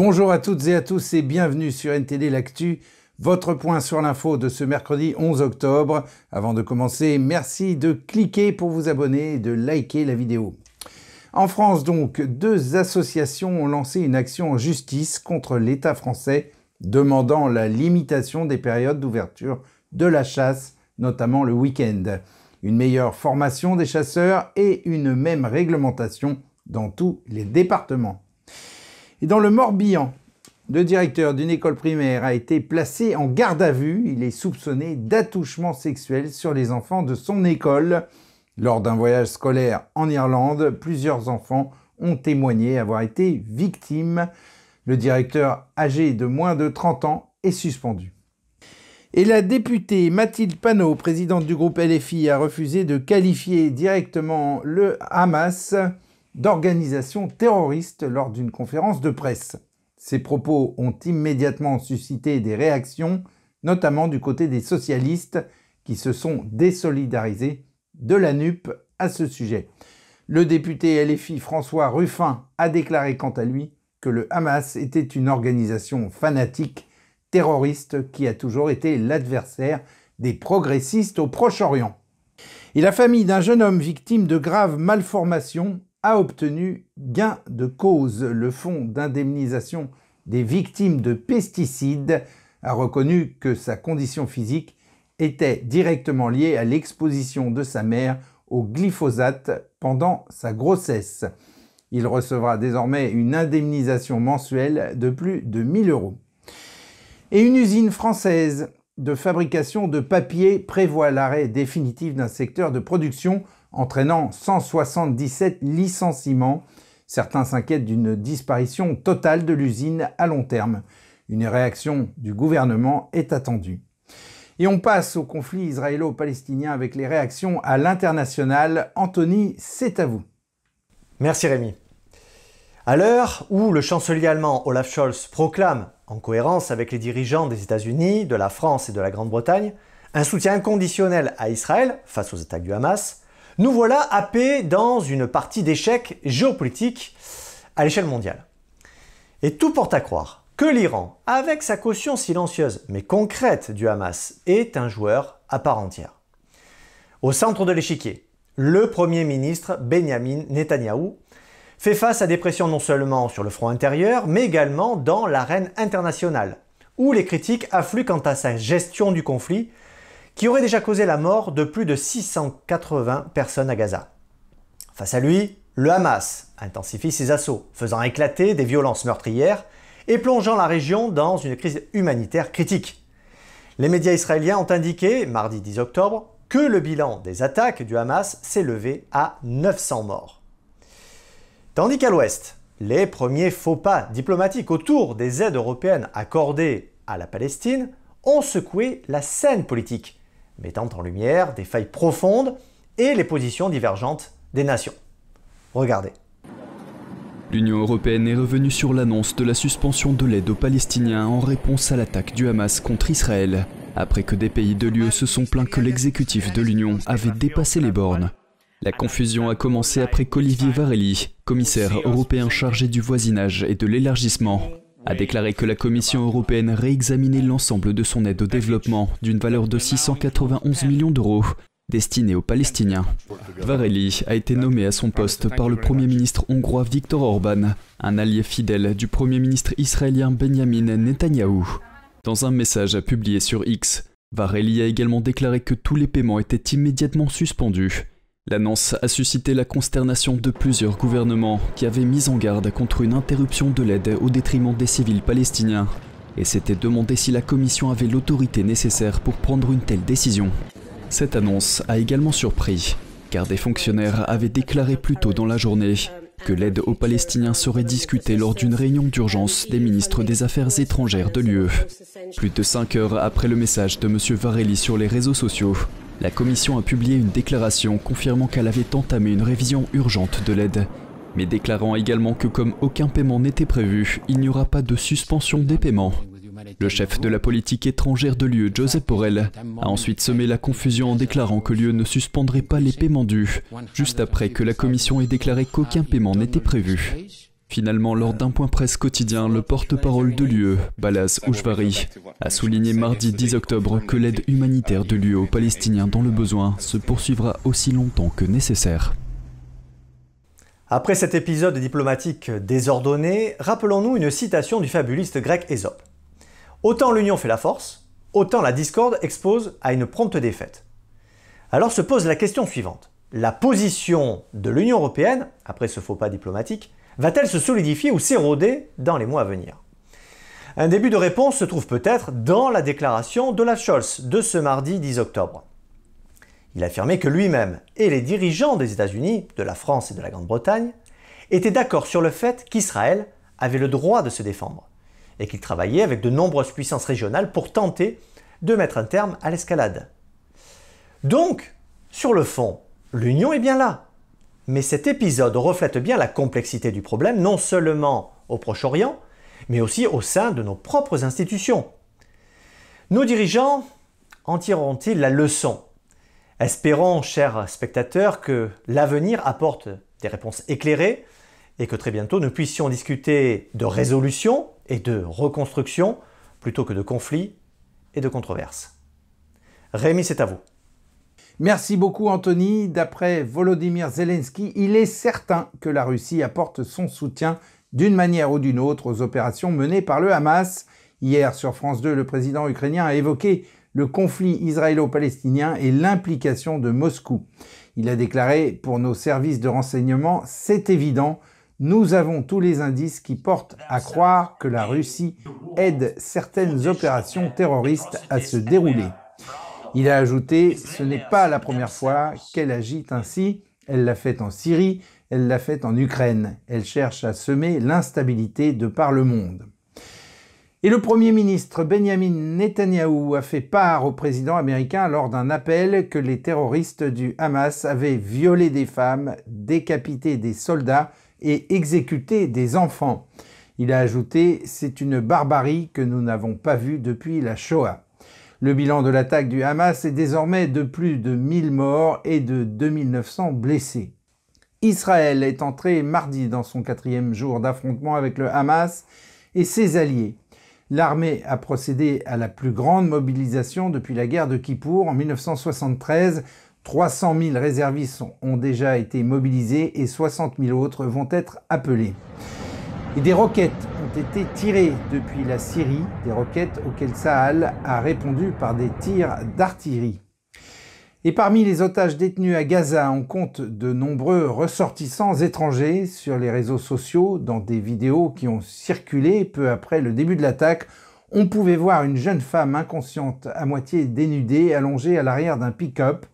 Bonjour à toutes et à tous et bienvenue sur NTD L'Actu, votre point sur l'info de ce mercredi 11 octobre. Avant de commencer, merci de cliquer pour vous abonner et de liker la vidéo. En France donc, deux associations ont lancé une action en justice contre l'État français demandant la limitation des périodes d'ouverture de la chasse, notamment le week-end, une meilleure formation des chasseurs et une même réglementation dans tous les départements. Et dans le Morbihan, le directeur d'une école primaire a été placé en garde à vue. Il est soupçonné d'attouchement sexuel sur les enfants de son école. Lors d'un voyage scolaire en Irlande, plusieurs enfants ont témoigné avoir été victimes. Le directeur, âgé de moins de 30 ans, est suspendu. Et la députée Mathilde Panot, présidente du groupe LFI, a refusé de qualifier directement le Hamas d'organisation terroriste lors d'une conférence de presse. Ces propos ont immédiatement suscité des réactions, notamment du côté des socialistes qui se sont désolidarisés de la NUP à ce sujet. Le député LFI François Ruffin a déclaré quant à lui que le Hamas était une organisation fanatique terroriste qui a toujours été l'adversaire des progressistes au Proche-Orient. Et la famille d'un jeune homme victime de graves malformations a obtenu gain de cause. Le Fonds d'indemnisation des victimes de pesticides a reconnu que sa condition physique était directement liée à l'exposition de sa mère au glyphosate pendant sa grossesse. Il recevra désormais une indemnisation mensuelle de plus de 1000 euros. Et une usine française de fabrication de papier prévoit l'arrêt définitif d'un secteur de production entraînant 177 licenciements. Certains s'inquiètent d'une disparition totale de l'usine à long terme. Une réaction du gouvernement est attendue. Et on passe au conflit israélo-palestinien avec les réactions à l'international. Anthony, c'est à vous. Merci Rémi. À l'heure où le chancelier allemand Olaf Scholz proclame, en cohérence avec les dirigeants des États-Unis, de la France et de la Grande-Bretagne, un soutien inconditionnel à Israël face aux attaques du Hamas, nous voilà happés dans une partie d'échecs géopolitiques à l'échelle mondiale. Et tout porte à croire que l'Iran, avec sa caution silencieuse mais concrète du Hamas, est un joueur à part entière. Au centre de l'échiquier, le Premier ministre Benjamin Netanyahou fait face à des pressions non seulement sur le front intérieur, mais également dans l'arène internationale, où les critiques affluent quant à sa gestion du conflit qui aurait déjà causé la mort de plus de 680 personnes à Gaza. Face à lui, le Hamas intensifie ses assauts, faisant éclater des violences meurtrières et plongeant la région dans une crise humanitaire critique. Les médias israéliens ont indiqué, mardi 10 octobre, que le bilan des attaques du Hamas s'est levé à 900 morts. Tandis qu'à l'ouest, les premiers faux pas diplomatiques autour des aides européennes accordées à la Palestine ont secoué la scène politique, mettant en lumière des failles profondes et les positions divergentes des nations. Regardez. L'Union européenne est revenue sur l'annonce de la suspension de l'aide aux Palestiniens en réponse à l'attaque du Hamas contre Israël, après que des pays de l'UE se sont plaints que l'exécutif de l'Union avait dépassé les bornes. La confusion a commencé après qu'Olivier Varelli, commissaire européen chargé du voisinage et de l'élargissement, a déclaré que la Commission européenne réexaminait l'ensemble de son aide au développement d'une valeur de 691 millions d'euros destinée aux Palestiniens. Varelli a été nommé à son poste par le Premier ministre hongrois Viktor Orban, un allié fidèle du Premier ministre israélien Benjamin Netanyahou. Dans un message publié sur X, Varelli a également déclaré que tous les paiements étaient immédiatement suspendus L'annonce a suscité la consternation de plusieurs gouvernements qui avaient mis en garde contre une interruption de l'aide au détriment des civils palestiniens et s'étaient demandé si la Commission avait l'autorité nécessaire pour prendre une telle décision. Cette annonce a également surpris, car des fonctionnaires avaient déclaré plus tôt dans la journée que l'aide aux Palestiniens serait discutée lors d'une réunion d'urgence des ministres des Affaires étrangères de l'UE. Plus de cinq heures après le message de M. Varelli sur les réseaux sociaux, la Commission a publié une déclaration confirmant qu'elle avait entamé une révision urgente de l'aide, mais déclarant également que comme aucun paiement n'était prévu, il n'y aura pas de suspension des paiements. Le chef de la politique étrangère de l'UE, Joseph Borrell, a ensuite semé la confusion en déclarant que l'UE ne suspendrait pas les paiements dus, juste après que la Commission ait déclaré qu'aucun paiement n'était prévu. Finalement, lors d'un point presse quotidien, le porte-parole de l'UE, Balaz Oujvari, a souligné mardi 10 octobre que l'aide humanitaire de l'UE aux Palestiniens dans le besoin se poursuivra aussi longtemps que nécessaire. Après cet épisode diplomatique désordonné, rappelons-nous une citation du fabuliste grec Ésope. Autant l'union fait la force, autant la discorde expose à une prompte défaite. Alors se pose la question suivante. La position de l'Union européenne, après ce faux pas diplomatique, va-t-elle se solidifier ou s'éroder dans les mois à venir? Un début de réponse se trouve peut-être dans la déclaration d'Olaf Scholz de ce mardi 10 octobre. Il affirmait que lui-même et les dirigeants des États-Unis, de la France et de la Grande-Bretagne étaient d'accord sur le fait qu'Israël avait le droit de se défendre et qu'il travaillait avec de nombreuses puissances régionales pour tenter de mettre un terme à l'escalade. Donc, sur le fond, l'Union est bien là. Mais cet épisode reflète bien la complexité du problème, non seulement au Proche-Orient, mais aussi au sein de nos propres institutions. Nos dirigeants en tireront-ils la leçon? Espérons, chers spectateurs, que l'avenir apporte des réponses éclairées et que très bientôt nous puissions discuter de résolution et de reconstruction plutôt que de conflits et de controverses. Rémi, c'est à vous. Merci beaucoup Anthony. D'après Volodymyr Zelensky, il est certain que la Russie apporte son soutien d'une manière ou d'une autre aux opérations menées par le Hamas. Hier sur France 2, le président ukrainien a évoqué le conflit israélo-palestinien et l'implication de Moscou. Il a déclaré Pour nos services de renseignement, c'est évident, nous avons tous les indices qui portent à croire que la Russie aide certaines opérations terroristes à se dérouler. Il a ajouté Ce n'est pas la première fois qu'elle agit ainsi. Elle l'a fait en Syrie, elle l'a fait en Ukraine. Elle cherche à semer l'instabilité de par le monde. Et le Premier ministre Benjamin Netanyahou a fait part au président américain lors d'un appel que les terroristes du Hamas avaient violé des femmes, décapité des soldats et exécuté des enfants. Il a ajouté C'est une barbarie que nous n'avons pas vue depuis la Shoah. Le bilan de l'attaque du Hamas est désormais de plus de 1000 morts et de 2900 blessés. Israël est entré mardi dans son quatrième jour d'affrontement avec le Hamas et ses alliés. L'armée a procédé à la plus grande mobilisation depuis la guerre de Kippour en 1973. 300 000 réservistes ont déjà été mobilisés et 60 000 autres vont être appelés. Et des roquettes ont été tirées depuis la Syrie, des roquettes auxquelles Sahel a répondu par des tirs d'artillerie. Et parmi les otages détenus à Gaza, on compte de nombreux ressortissants étrangers sur les réseaux sociaux. Dans des vidéos qui ont circulé peu après le début de l'attaque, on pouvait voir une jeune femme inconsciente, à moitié dénudée, allongée à l'arrière d'un pick-up,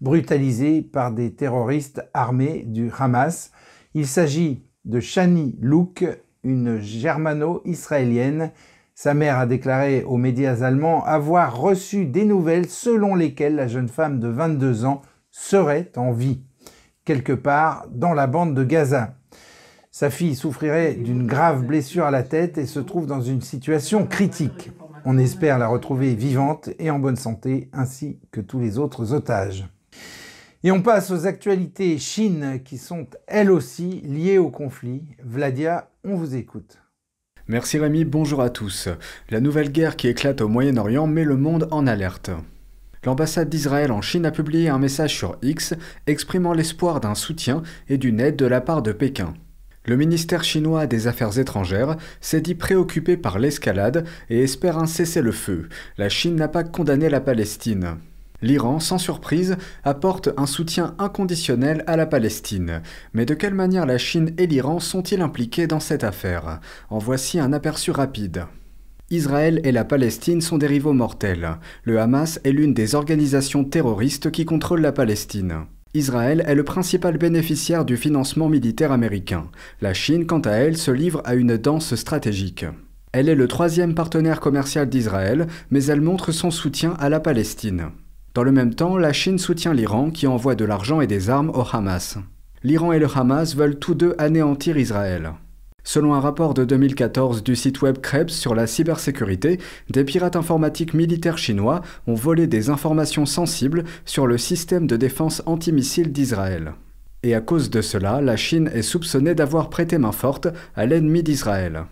brutalisée par des terroristes armés du Hamas. Il s'agit de Shani Luke, une germano-israélienne. Sa mère a déclaré aux médias allemands avoir reçu des nouvelles selon lesquelles la jeune femme de 22 ans serait en vie, quelque part dans la bande de Gaza. Sa fille souffrirait d'une grave blessure à la tête et se trouve dans une situation critique. On espère la retrouver vivante et en bonne santé, ainsi que tous les autres otages. Et on passe aux actualités Chine qui sont elles aussi liées au conflit. Vladia, on vous écoute. Merci Rémi, bonjour à tous. La nouvelle guerre qui éclate au Moyen-Orient met le monde en alerte. L'ambassade d'Israël en Chine a publié un message sur X exprimant l'espoir d'un soutien et d'une aide de la part de Pékin. Le ministère chinois des Affaires étrangères s'est dit préoccupé par l'escalade et espère un cessez-le-feu. La Chine n'a pas condamné la Palestine. L'Iran, sans surprise, apporte un soutien inconditionnel à la Palestine. Mais de quelle manière la Chine et l'Iran sont-ils impliqués dans cette affaire? En voici un aperçu rapide. Israël et la Palestine sont des rivaux mortels. Le Hamas est l'une des organisations terroristes qui contrôlent la Palestine. Israël est le principal bénéficiaire du financement militaire américain. La Chine, quant à elle, se livre à une danse stratégique. Elle est le troisième partenaire commercial d'Israël, mais elle montre son soutien à la Palestine. Dans le même temps, la Chine soutient l'Iran qui envoie de l'argent et des armes au Hamas. L'Iran et le Hamas veulent tous deux anéantir Israël. Selon un rapport de 2014 du site web Krebs sur la cybersécurité, des pirates informatiques militaires chinois ont volé des informations sensibles sur le système de défense antimissile d'Israël. Et à cause de cela, la Chine est soupçonnée d'avoir prêté main forte à l'ennemi d'Israël.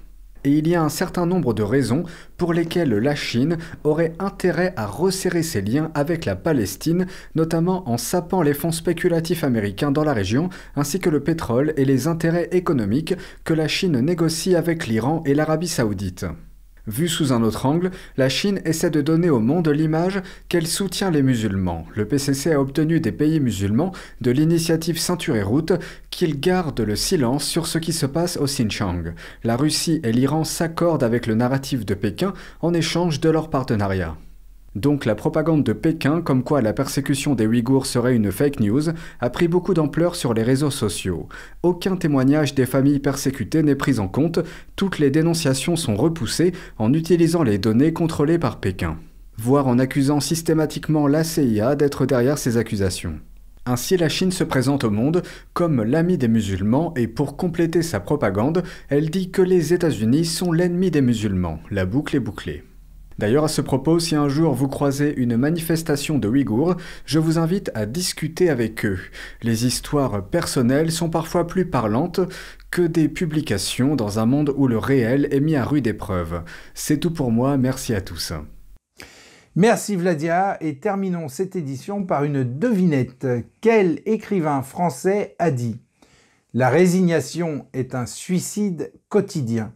Et il y a un certain nombre de raisons pour lesquelles la Chine aurait intérêt à resserrer ses liens avec la Palestine, notamment en sapant les fonds spéculatifs américains dans la région, ainsi que le pétrole et les intérêts économiques que la Chine négocie avec l'Iran et l'Arabie saoudite. Vu sous un autre angle, la Chine essaie de donner au monde l'image qu'elle soutient les musulmans. Le PCC a obtenu des pays musulmans de l'initiative Ceinture et Route qu'ils gardent le silence sur ce qui se passe au Xinjiang. La Russie et l'Iran s'accordent avec le narratif de Pékin en échange de leur partenariat. Donc la propagande de Pékin, comme quoi la persécution des Ouïghours serait une fake news, a pris beaucoup d'ampleur sur les réseaux sociaux. Aucun témoignage des familles persécutées n'est pris en compte, toutes les dénonciations sont repoussées en utilisant les données contrôlées par Pékin, voire en accusant systématiquement la CIA d'être derrière ces accusations. Ainsi, la Chine se présente au monde comme l'ami des musulmans et pour compléter sa propagande, elle dit que les États-Unis sont l'ennemi des musulmans. La boucle est bouclée. D'ailleurs, à ce propos, si un jour vous croisez une manifestation de Ouïghours, je vous invite à discuter avec eux. Les histoires personnelles sont parfois plus parlantes que des publications dans un monde où le réel est mis à rude épreuve. C'est tout pour moi, merci à tous. Merci Vladia et terminons cette édition par une devinette. Quel écrivain français a dit La résignation est un suicide quotidien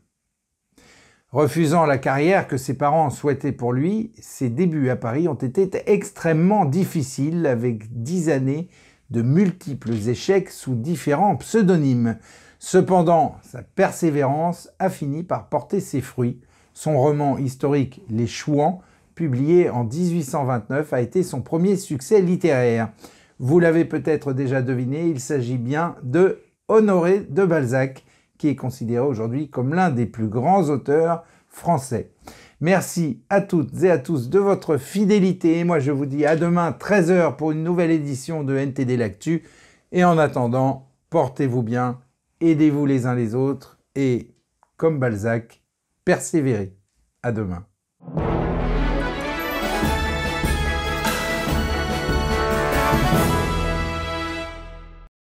Refusant la carrière que ses parents souhaitaient pour lui, ses débuts à Paris ont été extrêmement difficiles avec dix années de multiples échecs sous différents pseudonymes. Cependant, sa persévérance a fini par porter ses fruits. Son roman historique Les Chouans, publié en 1829, a été son premier succès littéraire. Vous l'avez peut-être déjà deviné, il s'agit bien de Honoré de Balzac, qui est considéré aujourd'hui comme l'un des plus grands auteurs français. Merci à toutes et à tous de votre fidélité. Moi, je vous dis à demain 13h pour une nouvelle édition de NTD L'Actu. Et en attendant, portez-vous bien, aidez-vous les uns les autres et, comme Balzac, persévérez. À demain.